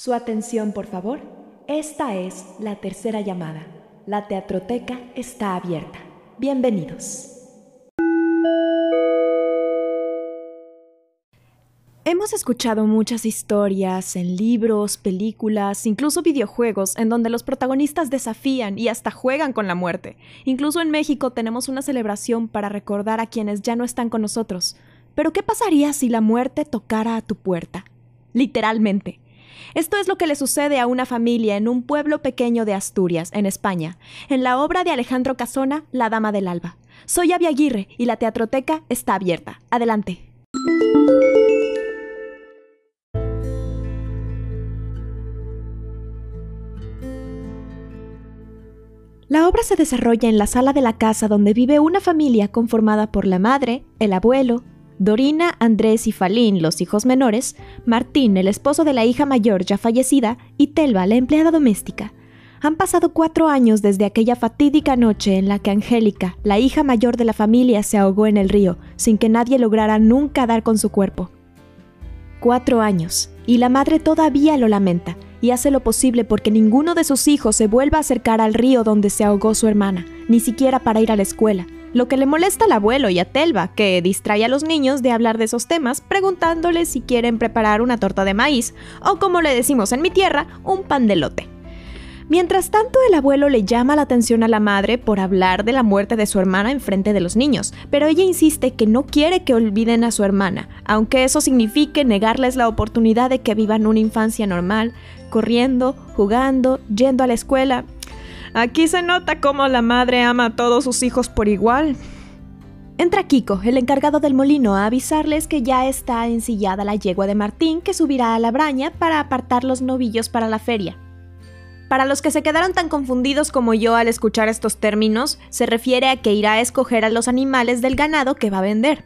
Su atención, por favor. Esta es la tercera llamada. La teatroteca está abierta. Bienvenidos. Hemos escuchado muchas historias en libros, películas, incluso videojuegos, en donde los protagonistas desafían y hasta juegan con la muerte. Incluso en México tenemos una celebración para recordar a quienes ya no están con nosotros. Pero ¿qué pasaría si la muerte tocara a tu puerta? Literalmente. Esto es lo que le sucede a una familia en un pueblo pequeño de Asturias, en España, en la obra de Alejandro Casona, La Dama del Alba. Soy Avi Aguirre y la teatroteca está abierta. Adelante. La obra se desarrolla en la sala de la casa donde vive una familia conformada por la madre, el abuelo, Dorina, Andrés y Falín, los hijos menores, Martín, el esposo de la hija mayor ya fallecida, y Telva, la empleada doméstica. Han pasado cuatro años desde aquella fatídica noche en la que Angélica, la hija mayor de la familia, se ahogó en el río, sin que nadie lograra nunca dar con su cuerpo. Cuatro años, y la madre todavía lo lamenta, y hace lo posible porque ninguno de sus hijos se vuelva a acercar al río donde se ahogó su hermana, ni siquiera para ir a la escuela, lo que le molesta al abuelo y a Telva, que distrae a los niños de hablar de esos temas preguntándoles si quieren preparar una torta de maíz, o como le decimos en mi tierra, un pan de lote. Mientras tanto, el abuelo le llama la atención a la madre por hablar de la muerte de su hermana en frente de los niños, pero ella insiste que no quiere que olviden a su hermana, aunque eso signifique negarles la oportunidad de que vivan una infancia normal, corriendo, jugando, yendo a la escuela, Aquí se nota cómo la madre ama a todos sus hijos por igual. Entra Kiko, el encargado del molino, a avisarles que ya está ensillada la yegua de Martín que subirá a la braña para apartar los novillos para la feria. Para los que se quedaron tan confundidos como yo al escuchar estos términos, se refiere a que irá a escoger a los animales del ganado que va a vender.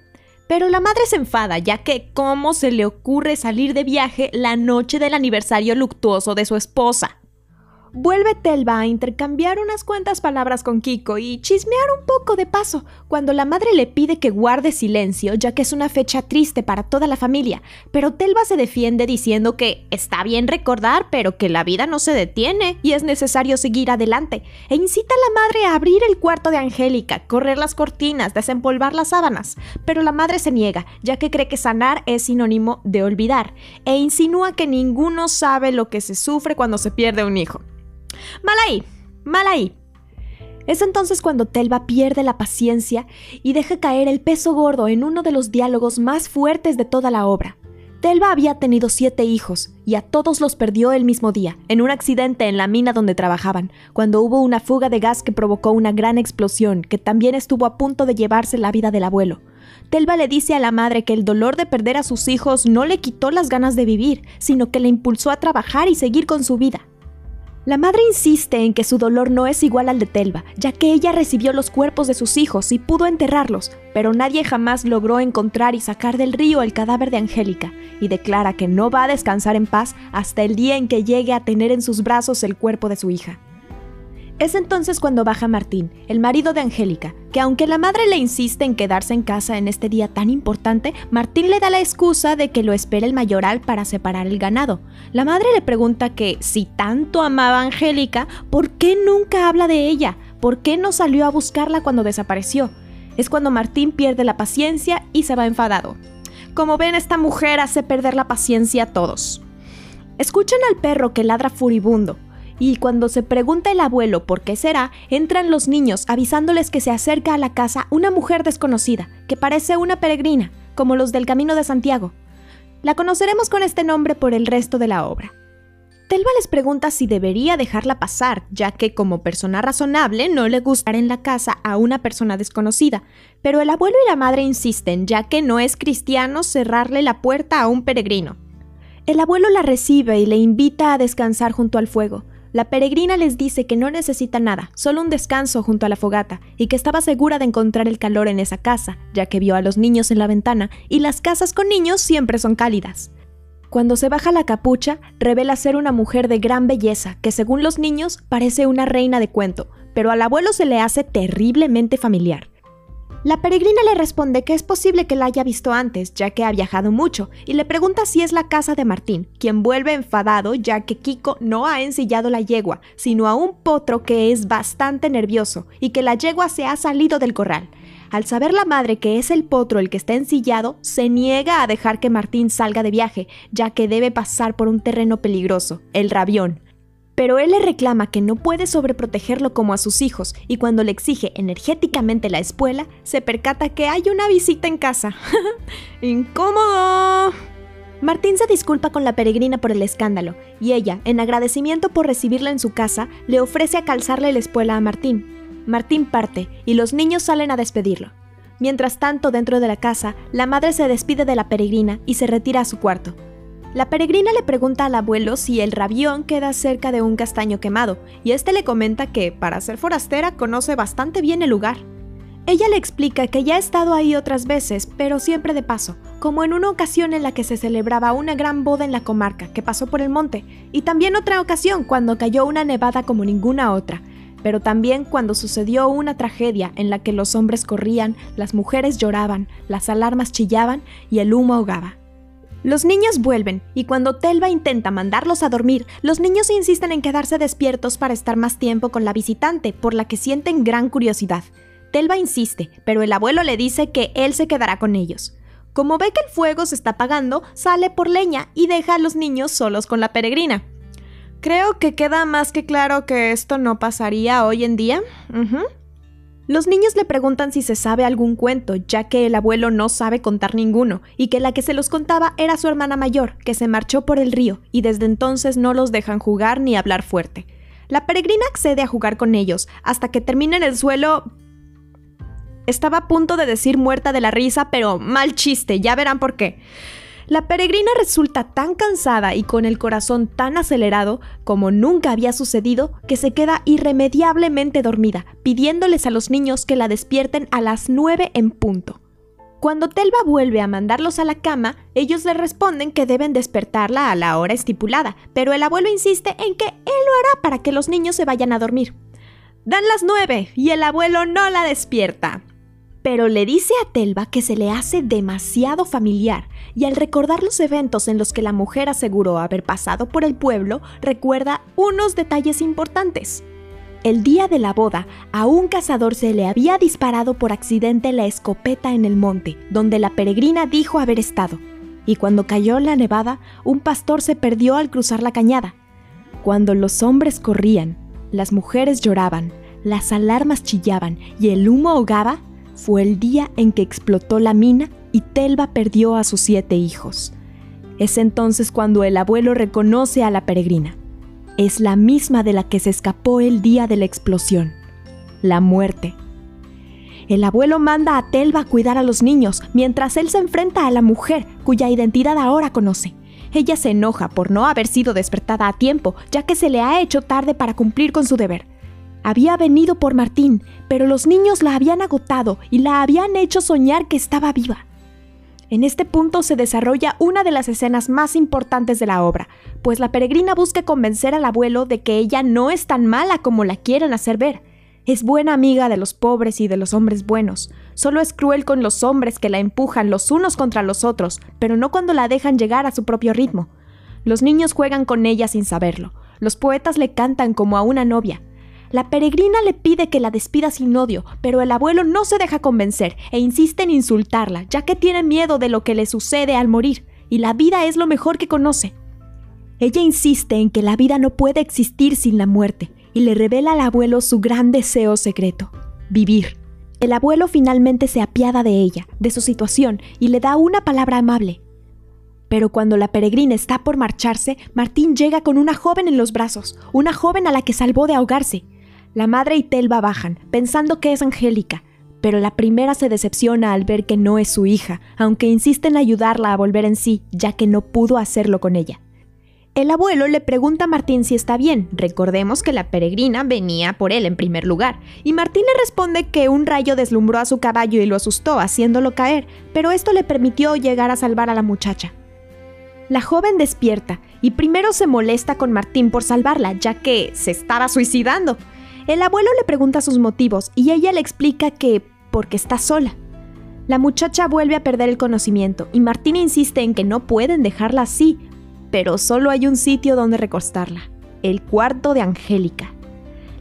Pero la madre se enfada, ya que ¿cómo se le ocurre salir de viaje la noche del aniversario luctuoso de su esposa? Vuelve Telva a intercambiar unas cuantas palabras con Kiko y chismear un poco de paso, cuando la madre le pide que guarde silencio, ya que es una fecha triste para toda la familia, pero Telva se defiende diciendo que está bien recordar, pero que la vida no se detiene y es necesario seguir adelante, e incita a la madre a abrir el cuarto de Angélica, correr las cortinas, desempolvar las sábanas, pero la madre se niega, ya que cree que sanar es sinónimo de olvidar, e insinúa que ninguno sabe lo que se sufre cuando se pierde un hijo. Mal ahí, ahí. Es entonces cuando Telva pierde la paciencia y deja caer el peso gordo en uno de los diálogos más fuertes de toda la obra. Telva había tenido siete hijos y a todos los perdió el mismo día, en un accidente en la mina donde trabajaban, cuando hubo una fuga de gas que provocó una gran explosión que también estuvo a punto de llevarse la vida del abuelo. Telva le dice a la madre que el dolor de perder a sus hijos no le quitó las ganas de vivir, sino que le impulsó a trabajar y seguir con su vida. La madre insiste en que su dolor no es igual al de Telva, ya que ella recibió los cuerpos de sus hijos y pudo enterrarlos, pero nadie jamás logró encontrar y sacar del río el cadáver de Angélica, y declara que no va a descansar en paz hasta el día en que llegue a tener en sus brazos el cuerpo de su hija. Es entonces cuando baja Martín, el marido de Angélica, que aunque la madre le insiste en quedarse en casa en este día tan importante, Martín le da la excusa de que lo espera el mayoral para separar el ganado. La madre le pregunta que si tanto amaba a Angélica, ¿por qué nunca habla de ella? ¿Por qué no salió a buscarla cuando desapareció? Es cuando Martín pierde la paciencia y se va enfadado. Como ven, esta mujer hace perder la paciencia a todos. Escuchan al perro que ladra furibundo y cuando se pregunta el abuelo por qué será, entran los niños avisándoles que se acerca a la casa una mujer desconocida, que parece una peregrina, como los del Camino de Santiago. La conoceremos con este nombre por el resto de la obra. Telva les pregunta si debería dejarla pasar, ya que como persona razonable no le gusta en la casa a una persona desconocida, pero el abuelo y la madre insisten, ya que no es cristiano cerrarle la puerta a un peregrino. El abuelo la recibe y le invita a descansar junto al fuego, la peregrina les dice que no necesita nada, solo un descanso junto a la fogata, y que estaba segura de encontrar el calor en esa casa, ya que vio a los niños en la ventana, y las casas con niños siempre son cálidas. Cuando se baja la capucha, revela ser una mujer de gran belleza, que según los niños parece una reina de cuento, pero al abuelo se le hace terriblemente familiar. La peregrina le responde que es posible que la haya visto antes, ya que ha viajado mucho, y le pregunta si es la casa de Martín, quien vuelve enfadado ya que Kiko no ha ensillado la yegua, sino a un potro que es bastante nervioso y que la yegua se ha salido del corral. Al saber la madre que es el potro el que está ensillado, se niega a dejar que Martín salga de viaje, ya que debe pasar por un terreno peligroso, el rabión. Pero él le reclama que no puede sobreprotegerlo como a sus hijos y cuando le exige energéticamente la espuela, se percata que hay una visita en casa. ¡Incómodo! Martín se disculpa con la peregrina por el escándalo y ella, en agradecimiento por recibirla en su casa, le ofrece a calzarle la espuela a Martín. Martín parte y los niños salen a despedirlo. Mientras tanto, dentro de la casa, la madre se despide de la peregrina y se retira a su cuarto. La peregrina le pregunta al abuelo si el rabión queda cerca de un castaño quemado, y este le comenta que, para ser forastera, conoce bastante bien el lugar. Ella le explica que ya ha estado ahí otras veces, pero siempre de paso, como en una ocasión en la que se celebraba una gran boda en la comarca que pasó por el monte, y también otra ocasión cuando cayó una nevada como ninguna otra, pero también cuando sucedió una tragedia en la que los hombres corrían, las mujeres lloraban, las alarmas chillaban y el humo ahogaba. Los niños vuelven, y cuando Telva intenta mandarlos a dormir, los niños insisten en quedarse despiertos para estar más tiempo con la visitante, por la que sienten gran curiosidad. Telva insiste, pero el abuelo le dice que él se quedará con ellos. Como ve que el fuego se está apagando, sale por leña y deja a los niños solos con la peregrina. Creo que queda más que claro que esto no pasaría hoy en día. Los niños le preguntan si se sabe algún cuento, ya que el abuelo no sabe contar ninguno, y que la que se los contaba era su hermana mayor, que se marchó por el río, y desde entonces no los dejan jugar ni hablar fuerte. La peregrina accede a jugar con ellos, hasta que termina en el suelo... Estaba a punto de decir muerta de la risa, pero mal chiste, ya verán por qué. La peregrina resulta tan cansada y con el corazón tan acelerado como nunca había sucedido que se queda irremediablemente dormida, pidiéndoles a los niños que la despierten a las 9 en punto. Cuando Telva vuelve a mandarlos a la cama, ellos le responden que deben despertarla a la hora estipulada, pero el abuelo insiste en que él lo hará para que los niños se vayan a dormir. Dan las nueve y el abuelo no la despierta pero le dice a Telva que se le hace demasiado familiar y al recordar los eventos en los que la mujer aseguró haber pasado por el pueblo, recuerda unos detalles importantes. El día de la boda, a un cazador se le había disparado por accidente la escopeta en el monte, donde la peregrina dijo haber estado, y cuando cayó la nevada, un pastor se perdió al cruzar la cañada. Cuando los hombres corrían, las mujeres lloraban, las alarmas chillaban y el humo ahogaba, fue el día en que explotó la mina y Telva perdió a sus siete hijos. Es entonces cuando el abuelo reconoce a la peregrina. Es la misma de la que se escapó el día de la explosión, la muerte. El abuelo manda a Telva a cuidar a los niños mientras él se enfrenta a la mujer cuya identidad ahora conoce. Ella se enoja por no haber sido despertada a tiempo, ya que se le ha hecho tarde para cumplir con su deber. Había venido por Martín, pero los niños la habían agotado y la habían hecho soñar que estaba viva. En este punto se desarrolla una de las escenas más importantes de la obra, pues la peregrina busca convencer al abuelo de que ella no es tan mala como la quieren hacer ver. Es buena amiga de los pobres y de los hombres buenos. Solo es cruel con los hombres que la empujan los unos contra los otros, pero no cuando la dejan llegar a su propio ritmo. Los niños juegan con ella sin saberlo. Los poetas le cantan como a una novia. La peregrina le pide que la despida sin odio, pero el abuelo no se deja convencer e insiste en insultarla, ya que tiene miedo de lo que le sucede al morir, y la vida es lo mejor que conoce. Ella insiste en que la vida no puede existir sin la muerte, y le revela al abuelo su gran deseo secreto, vivir. El abuelo finalmente se apiada de ella, de su situación, y le da una palabra amable. Pero cuando la peregrina está por marcharse, Martín llega con una joven en los brazos, una joven a la que salvó de ahogarse, la madre y Telva bajan, pensando que es Angélica, pero la primera se decepciona al ver que no es su hija, aunque insiste en ayudarla a volver en sí, ya que no pudo hacerlo con ella. El abuelo le pregunta a Martín si está bien, recordemos que la peregrina venía por él en primer lugar, y Martín le responde que un rayo deslumbró a su caballo y lo asustó, haciéndolo caer, pero esto le permitió llegar a salvar a la muchacha. La joven despierta y primero se molesta con Martín por salvarla, ya que se estaba suicidando, el abuelo le pregunta sus motivos y ella le explica que porque está sola. La muchacha vuelve a perder el conocimiento y Martín insiste en que no pueden dejarla así, pero solo hay un sitio donde recostarla, el cuarto de Angélica.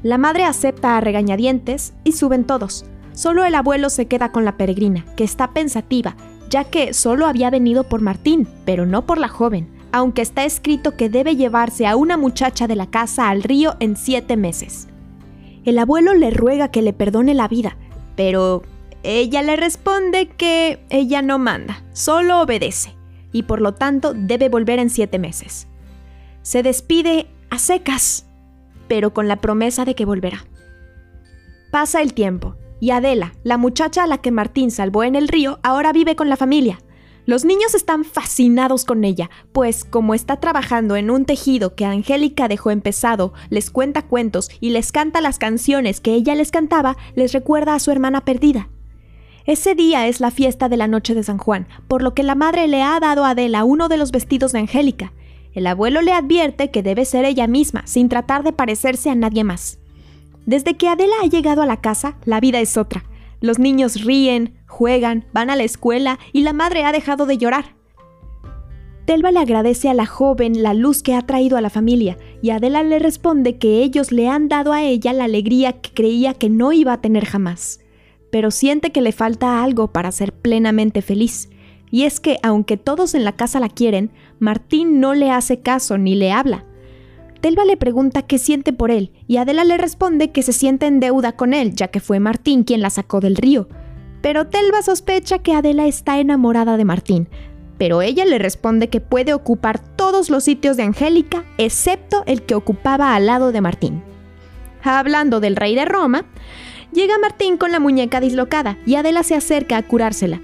La madre acepta a regañadientes y suben todos. Solo el abuelo se queda con la peregrina, que está pensativa, ya que solo había venido por Martín, pero no por la joven, aunque está escrito que debe llevarse a una muchacha de la casa al río en siete meses. El abuelo le ruega que le perdone la vida, pero ella le responde que ella no manda, solo obedece, y por lo tanto debe volver en siete meses. Se despide a secas, pero con la promesa de que volverá. Pasa el tiempo, y Adela, la muchacha a la que Martín salvó en el río, ahora vive con la familia. Los niños están fascinados con ella, pues como está trabajando en un tejido que Angélica dejó empezado, les cuenta cuentos y les canta las canciones que ella les cantaba, les recuerda a su hermana perdida. Ese día es la fiesta de la noche de San Juan, por lo que la madre le ha dado a Adela uno de los vestidos de Angélica. El abuelo le advierte que debe ser ella misma, sin tratar de parecerse a nadie más. Desde que Adela ha llegado a la casa, la vida es otra. Los niños ríen, juegan, van a la escuela y la madre ha dejado de llorar. Telva le agradece a la joven la luz que ha traído a la familia y Adela le responde que ellos le han dado a ella la alegría que creía que no iba a tener jamás. Pero siente que le falta algo para ser plenamente feliz. Y es que, aunque todos en la casa la quieren, Martín no le hace caso ni le habla. Telva le pregunta qué siente por él y Adela le responde que se siente en deuda con él, ya que fue Martín quien la sacó del río. Pero Telva sospecha que Adela está enamorada de Martín, pero ella le responde que puede ocupar todos los sitios de Angélica, excepto el que ocupaba al lado de Martín. Hablando del rey de Roma, llega Martín con la muñeca dislocada y Adela se acerca a curársela,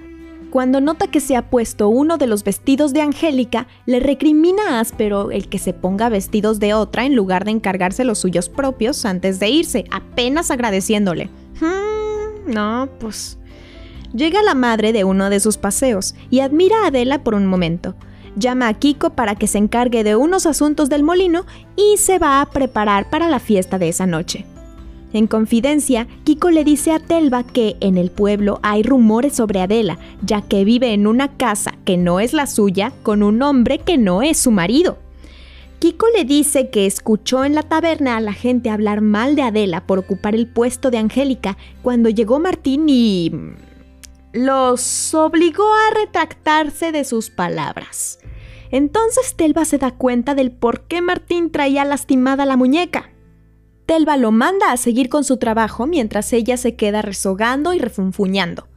cuando nota que se ha puesto uno de los vestidos de Angélica, le recrimina áspero el que se ponga vestidos de otra en lugar de encargarse los suyos propios antes de irse, apenas agradeciéndole. Hmm, no, pues... Llega la madre de uno de sus paseos y admira a Adela por un momento. Llama a Kiko para que se encargue de unos asuntos del molino y se va a preparar para la fiesta de esa noche. En confidencia, Kiko le dice a Telva que en el pueblo hay rumores sobre Adela, ya que vive en una casa que no es la suya con un hombre que no es su marido. Kiko le dice que escuchó en la taberna a la gente hablar mal de Adela por ocupar el puesto de Angélica cuando llegó Martín y... los obligó a retractarse de sus palabras. Entonces Telva se da cuenta del por qué Martín traía lastimada la muñeca. Telva lo manda a seguir con su trabajo mientras ella se queda rezogando y refunfuñando.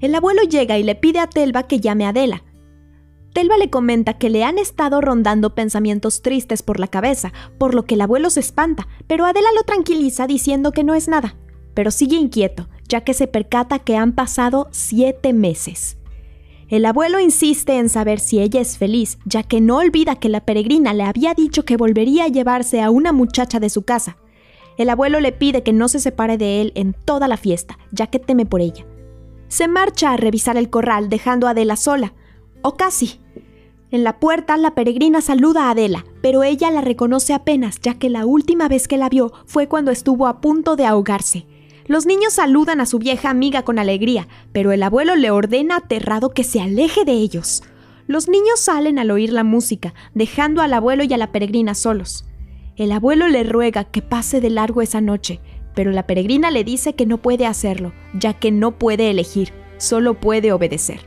El abuelo llega y le pide a Telva que llame a Adela. Telva le comenta que le han estado rondando pensamientos tristes por la cabeza, por lo que el abuelo se espanta, pero Adela lo tranquiliza diciendo que no es nada. Pero sigue inquieto, ya que se percata que han pasado siete meses. El abuelo insiste en saber si ella es feliz, ya que no olvida que la peregrina le había dicho que volvería a llevarse a una muchacha de su casa, el abuelo le pide que no se separe de él en toda la fiesta, ya que teme por ella. Se marcha a revisar el corral dejando a Adela sola, o casi. En la puerta la peregrina saluda a Adela, pero ella la reconoce apenas, ya que la última vez que la vio fue cuando estuvo a punto de ahogarse. Los niños saludan a su vieja amiga con alegría, pero el abuelo le ordena aterrado que se aleje de ellos. Los niños salen al oír la música, dejando al abuelo y a la peregrina solos. El abuelo le ruega que pase de largo esa noche, pero la peregrina le dice que no puede hacerlo, ya que no puede elegir, solo puede obedecer.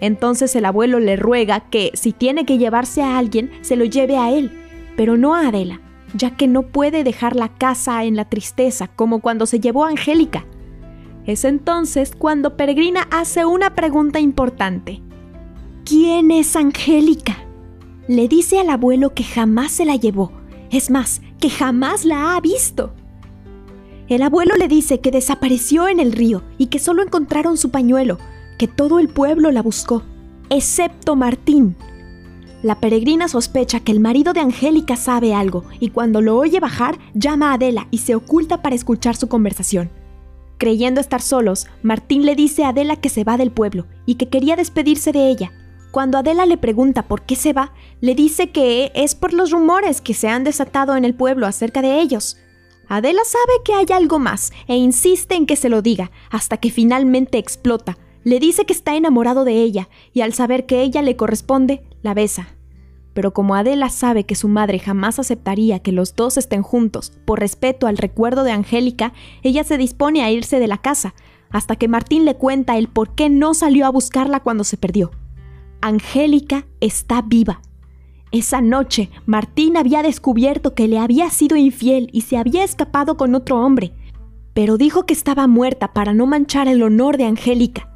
Entonces el abuelo le ruega que, si tiene que llevarse a alguien, se lo lleve a él, pero no a Adela, ya que no puede dejar la casa en la tristeza como cuando se llevó a Angélica. Es entonces cuando Peregrina hace una pregunta importante. ¿Quién es Angélica? Le dice al abuelo que jamás se la llevó, es más, que jamás la ha visto. El abuelo le dice que desapareció en el río y que solo encontraron su pañuelo, que todo el pueblo la buscó, excepto Martín. La peregrina sospecha que el marido de Angélica sabe algo y cuando lo oye bajar llama a Adela y se oculta para escuchar su conversación. Creyendo estar solos, Martín le dice a Adela que se va del pueblo y que quería despedirse de ella, cuando Adela le pregunta por qué se va, le dice que es por los rumores que se han desatado en el pueblo acerca de ellos. Adela sabe que hay algo más e insiste en que se lo diga, hasta que finalmente explota. Le dice que está enamorado de ella y al saber que ella le corresponde, la besa. Pero como Adela sabe que su madre jamás aceptaría que los dos estén juntos por respeto al recuerdo de Angélica, ella se dispone a irse de la casa, hasta que Martín le cuenta el por qué no salió a buscarla cuando se perdió. Angélica está viva esa noche, Martín había descubierto que le había sido infiel y se había escapado con otro hombre, pero dijo que estaba muerta para no manchar el honor de Angélica.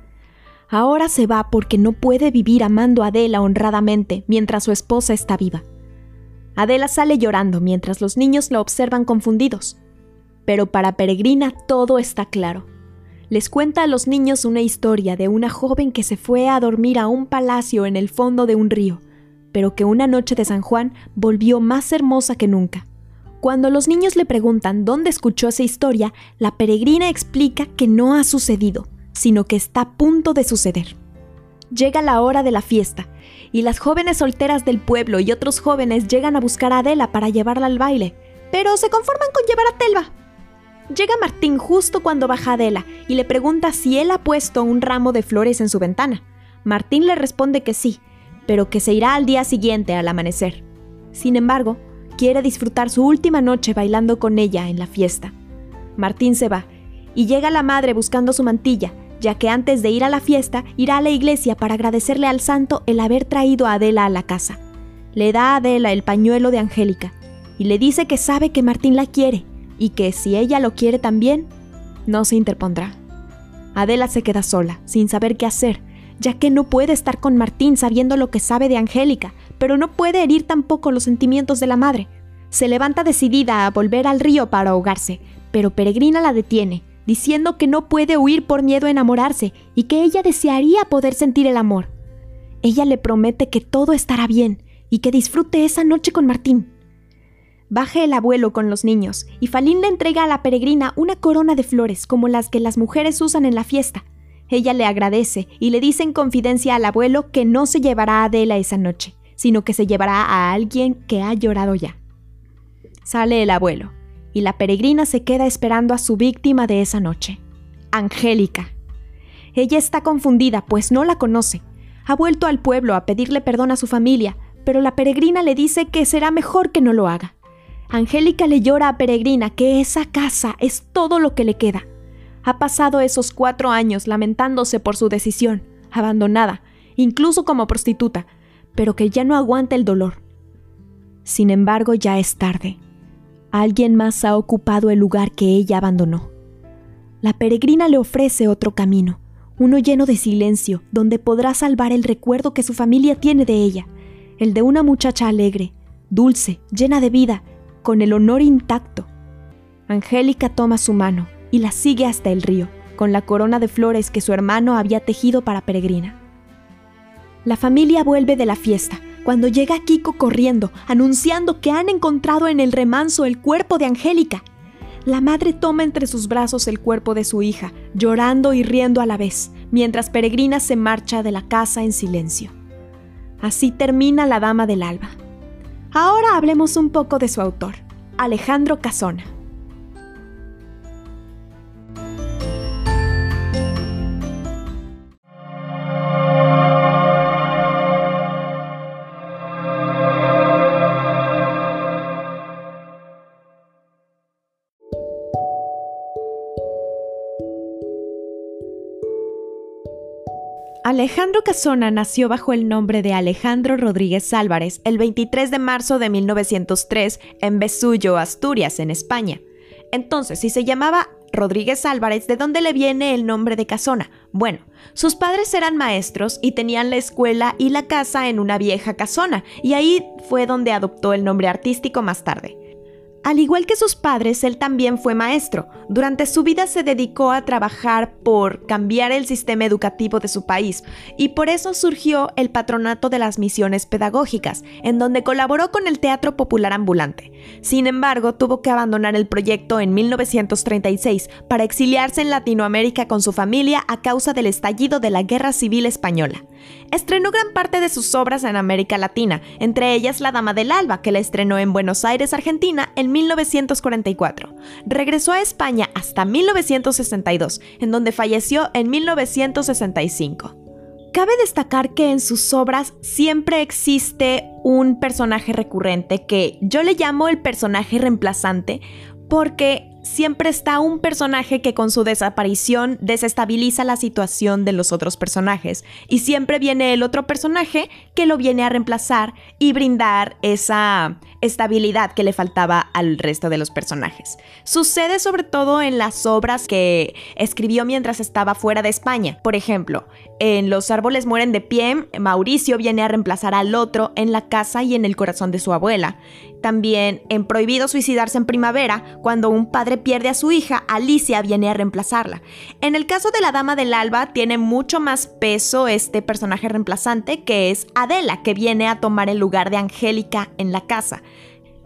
Ahora se va porque no puede vivir amando a Adela honradamente mientras su esposa está viva. Adela sale llorando mientras los niños la observan confundidos. Pero para Peregrina todo está claro. Les cuenta a los niños una historia de una joven que se fue a dormir a un palacio en el fondo de un río pero que una noche de San Juan volvió más hermosa que nunca. Cuando los niños le preguntan dónde escuchó esa historia, la peregrina explica que no ha sucedido, sino que está a punto de suceder. Llega la hora de la fiesta, y las jóvenes solteras del pueblo y otros jóvenes llegan a buscar a Adela para llevarla al baile, pero se conforman con llevar a Telva. Llega Martín justo cuando baja Adela y le pregunta si él ha puesto un ramo de flores en su ventana. Martín le responde que sí, pero que se irá al día siguiente al amanecer. Sin embargo, quiere disfrutar su última noche bailando con ella en la fiesta. Martín se va, y llega la madre buscando su mantilla, ya que antes de ir a la fiesta irá a la iglesia para agradecerle al santo el haber traído a Adela a la casa. Le da a Adela el pañuelo de Angélica, y le dice que sabe que Martín la quiere, y que si ella lo quiere también, no se interpondrá. Adela se queda sola, sin saber qué hacer, ya que no puede estar con Martín sabiendo lo que sabe de Angélica, pero no puede herir tampoco los sentimientos de la madre. Se levanta decidida a volver al río para ahogarse, pero Peregrina la detiene, diciendo que no puede huir por miedo a enamorarse y que ella desearía poder sentir el amor. Ella le promete que todo estará bien y que disfrute esa noche con Martín. Baja el abuelo con los niños y Falín le entrega a la peregrina una corona de flores como las que las mujeres usan en la fiesta, ella le agradece y le dice en confidencia al abuelo que no se llevará a Adela esa noche, sino que se llevará a alguien que ha llorado ya. Sale el abuelo, y la peregrina se queda esperando a su víctima de esa noche, Angélica. Ella está confundida, pues no la conoce. Ha vuelto al pueblo a pedirle perdón a su familia, pero la peregrina le dice que será mejor que no lo haga. Angélica le llora a Peregrina que esa casa es todo lo que le queda, ha pasado esos cuatro años lamentándose por su decisión, abandonada, incluso como prostituta, pero que ya no aguanta el dolor. Sin embargo, ya es tarde. Alguien más ha ocupado el lugar que ella abandonó. La peregrina le ofrece otro camino, uno lleno de silencio, donde podrá salvar el recuerdo que su familia tiene de ella, el de una muchacha alegre, dulce, llena de vida, con el honor intacto. Angélica toma su mano y la sigue hasta el río, con la corona de flores que su hermano había tejido para Peregrina. La familia vuelve de la fiesta, cuando llega Kiko corriendo, anunciando que han encontrado en el remanso el cuerpo de Angélica. La madre toma entre sus brazos el cuerpo de su hija, llorando y riendo a la vez, mientras Peregrina se marcha de la casa en silencio. Así termina La Dama del Alba. Ahora hablemos un poco de su autor, Alejandro Casona. Alejandro Casona nació bajo el nombre de Alejandro Rodríguez Álvarez el 23 de marzo de 1903 en Besullo, Asturias, en España. Entonces, si se llamaba Rodríguez Álvarez, ¿de dónde le viene el nombre de Casona? Bueno, sus padres eran maestros y tenían la escuela y la casa en una vieja casona, y ahí fue donde adoptó el nombre artístico más tarde. Al igual que sus padres, él también fue maestro. Durante su vida se dedicó a trabajar por cambiar el sistema educativo de su país y por eso surgió el Patronato de las Misiones Pedagógicas, en donde colaboró con el Teatro Popular Ambulante. Sin embargo, tuvo que abandonar el proyecto en 1936 para exiliarse en Latinoamérica con su familia a causa del estallido de la Guerra Civil Española. Estrenó gran parte de sus obras en América Latina, entre ellas La Dama del Alba, que la estrenó en Buenos Aires, Argentina, en 1944. Regresó a España hasta 1962, en donde falleció en 1965. Cabe destacar que en sus obras siempre existe un personaje recurrente que yo le llamo el personaje reemplazante porque siempre está un personaje que con su desaparición desestabiliza la situación de los otros personajes y siempre viene el otro personaje que lo viene a reemplazar y brindar esa estabilidad que le faltaba al resto de los personajes. Sucede sobre todo en las obras que escribió mientras estaba fuera de España. Por ejemplo, en Los árboles mueren de pie, Mauricio viene a reemplazar al otro en la casa y en el corazón de su abuela. También en Prohibido suicidarse en primavera, cuando un padre pierde a su hija, Alicia viene a reemplazarla. En el caso de la Dama del Alba, tiene mucho más peso este personaje reemplazante, que es Adela, que viene a tomar el lugar de Angélica en la casa.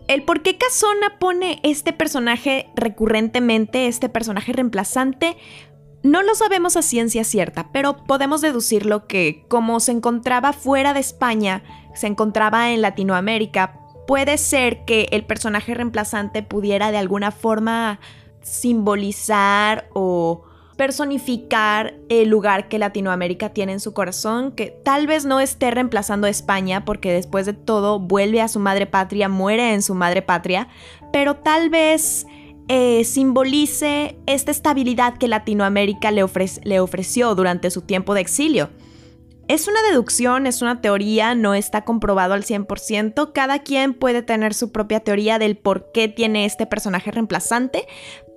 El por qué Casona pone este personaje recurrentemente, este personaje reemplazante, no lo sabemos a ciencia cierta, pero podemos deducirlo que como se encontraba fuera de España, se encontraba en Latinoamérica, puede ser que el personaje reemplazante pudiera de alguna forma simbolizar o personificar el lugar que Latinoamérica tiene en su corazón, que tal vez no esté reemplazando a España porque después de todo vuelve a su madre patria, muere en su madre patria, pero tal vez eh, simbolice esta estabilidad que Latinoamérica le, le ofreció durante su tiempo de exilio. Es una deducción, es una teoría, no está comprobado al 100%. Cada quien puede tener su propia teoría del por qué tiene este personaje reemplazante,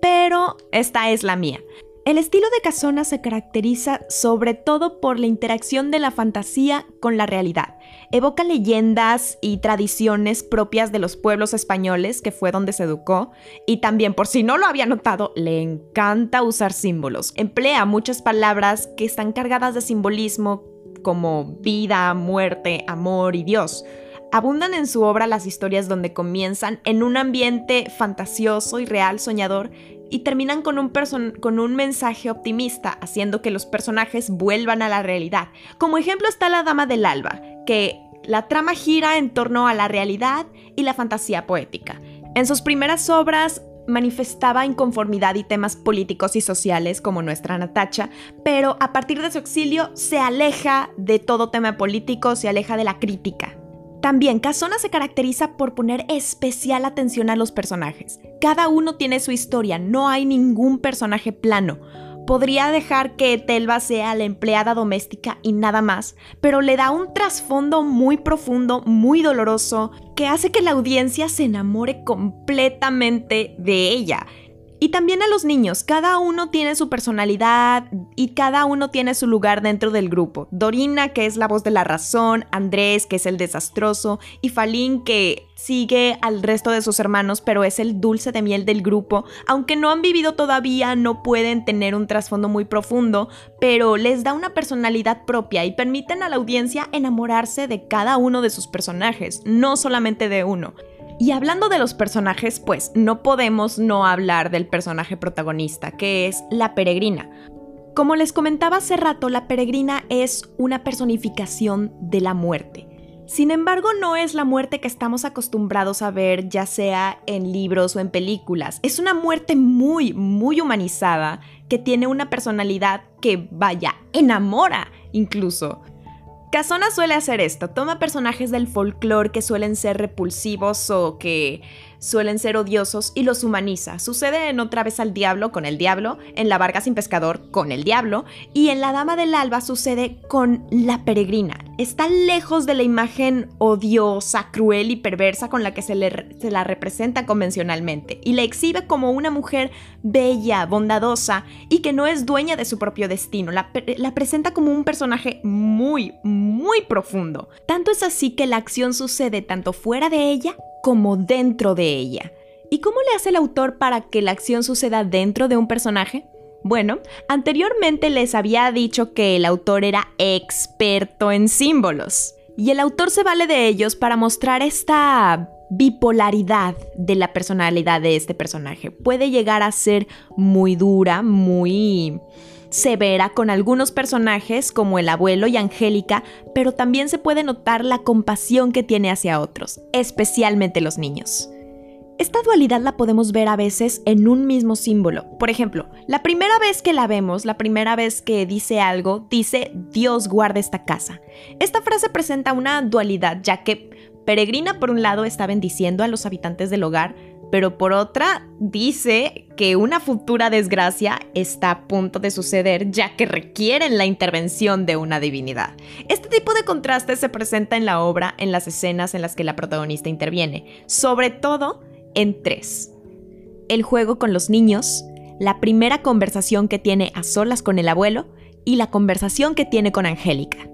pero esta es la mía. El estilo de Casona se caracteriza sobre todo por la interacción de la fantasía con la realidad. Evoca leyendas y tradiciones propias de los pueblos españoles, que fue donde se educó, y también, por si no lo había notado, le encanta usar símbolos. Emplea muchas palabras que están cargadas de simbolismo como vida, muerte, amor y Dios. Abundan en su obra las historias donde comienzan en un ambiente fantasioso y real soñador y terminan con un, con un mensaje optimista, haciendo que los personajes vuelvan a la realidad. Como ejemplo está La Dama del Alba, que la trama gira en torno a la realidad y la fantasía poética. En sus primeras obras manifestaba inconformidad y temas políticos y sociales como nuestra Natacha, pero a partir de su exilio se aleja de todo tema político, se aleja de la crítica. También Casona se caracteriza por poner especial atención a los personajes. Cada uno tiene su historia, no hay ningún personaje plano. Podría dejar que Telva sea la empleada doméstica y nada más, pero le da un trasfondo muy profundo, muy doloroso, que hace que la audiencia se enamore completamente de ella y también a los niños, cada uno tiene su personalidad y cada uno tiene su lugar dentro del grupo. Dorina, que es la voz de la razón, Andrés, que es el desastroso, y Falín, que sigue al resto de sus hermanos, pero es el dulce de miel del grupo. Aunque no han vivido todavía, no pueden tener un trasfondo muy profundo, pero les da una personalidad propia y permiten a la audiencia enamorarse de cada uno de sus personajes, no solamente de uno. Y hablando de los personajes, pues no podemos no hablar del personaje protagonista, que es la peregrina. Como les comentaba hace rato, la peregrina es una personificación de la muerte. Sin embargo, no es la muerte que estamos acostumbrados a ver, ya sea en libros o en películas. Es una muerte muy, muy humanizada, que tiene una personalidad que, vaya, enamora incluso. Casona suele hacer esto, toma personajes del folclore que suelen ser repulsivos o que suelen ser odiosos y los humaniza. Sucede en Otra vez al Diablo con el Diablo, en La Varga sin Pescador con el Diablo y en La Dama del Alba sucede con la Peregrina. Está lejos de la imagen odiosa, cruel y perversa con la que se, se la representa convencionalmente y la exhibe como una mujer bella, bondadosa y que no es dueña de su propio destino. La, la presenta como un personaje muy, muy profundo. Tanto es así que la acción sucede tanto fuera de ella como dentro de ella. ¿Y cómo le hace el autor para que la acción suceda dentro de un personaje? Bueno, anteriormente les había dicho que el autor era experto en símbolos. Y el autor se vale de ellos para mostrar esta bipolaridad de la personalidad de este personaje. Puede llegar a ser muy dura, muy severa con algunos personajes como el abuelo y Angélica, pero también se puede notar la compasión que tiene hacia otros, especialmente los niños. Esta dualidad la podemos ver a veces en un mismo símbolo. Por ejemplo, la primera vez que la vemos, la primera vez que dice algo, dice Dios guarda esta casa. Esta frase presenta una dualidad, ya que Peregrina por un lado está bendiciendo a los habitantes del hogar, pero por otra dice que una futura desgracia está a punto de suceder ya que requieren la intervención de una divinidad. Este tipo de contraste se presenta en la obra en las escenas en las que la protagonista interviene, sobre todo en tres. El juego con los niños, la primera conversación que tiene a solas con el abuelo y la conversación que tiene con Angélica.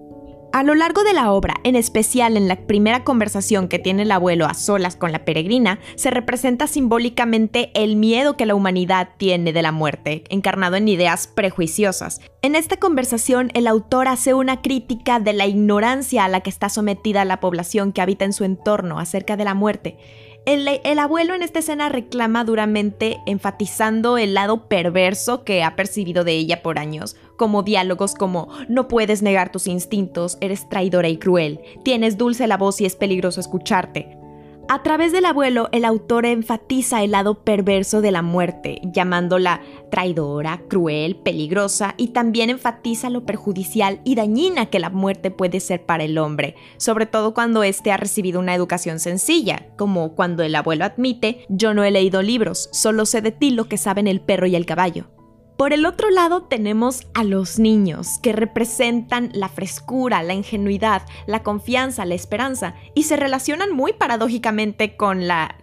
A lo largo de la obra, en especial en la primera conversación que tiene el abuelo a solas con la peregrina, se representa simbólicamente el miedo que la humanidad tiene de la muerte, encarnado en ideas prejuiciosas. En esta conversación, el autor hace una crítica de la ignorancia a la que está sometida la población que habita en su entorno acerca de la muerte el, abuelo en esta escena reclama duramente, enfatizando el lado perverso que ha percibido de ella por años, como diálogos como no puedes negar tus instintos, eres traidora y cruel, tienes dulce la voz y es peligroso escucharte. A través del abuelo, el autor enfatiza el lado perverso de la muerte, llamándola traidora, cruel, peligrosa, y también enfatiza lo perjudicial y dañina que la muerte puede ser para el hombre, sobre todo cuando éste ha recibido una educación sencilla, como cuando el abuelo admite, yo no he leído libros, solo sé de ti lo que saben el perro y el caballo. Por el otro lado tenemos a los niños, que representan la frescura, la ingenuidad, la confianza, la esperanza, y se relacionan muy paradójicamente con la,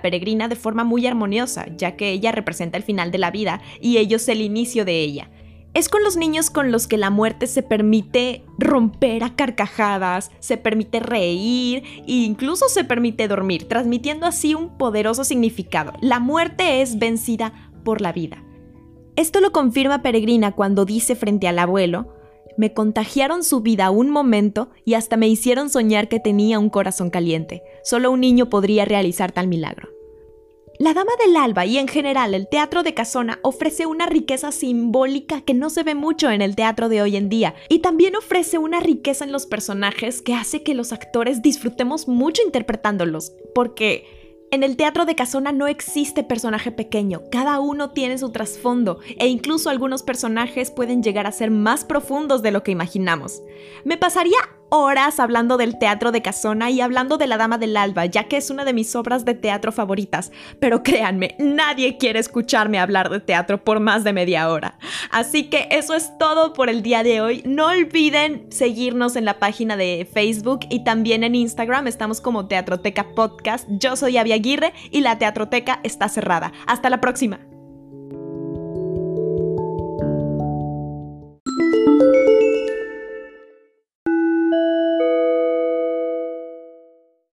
peregrina de forma muy armoniosa, ya que ella representa el final de la vida y ellos el inicio de ella. Es con los niños con los que la muerte se permite romper a carcajadas, se permite reír e incluso se permite dormir, transmitiendo así un poderoso significado. La muerte es vencida por la vida. Esto lo confirma Peregrina cuando dice frente al abuelo, me contagiaron su vida un momento y hasta me hicieron soñar que tenía un corazón caliente. Solo un niño podría realizar tal milagro. La Dama del Alba y en general el teatro de Casona ofrece una riqueza simbólica que no se ve mucho en el teatro de hoy en día y también ofrece una riqueza en los personajes que hace que los actores disfrutemos mucho interpretándolos, porque en el teatro de Casona no existe personaje pequeño, cada uno tiene su trasfondo e incluso algunos personajes pueden llegar a ser más profundos de lo que imaginamos. Me pasaría horas hablando del teatro de Casona y hablando de La Dama del Alba, ya que es una de mis obras de teatro favoritas, pero créanme, nadie quiere escucharme hablar de teatro por más de media hora. Así que eso es todo por el día de hoy. No olviden seguirnos en la página de Facebook y también en Instagram, estamos como Teatroteca Podcast. Yo soy Avia Aguirre y la Teatroteca está cerrada. Hasta la próxima.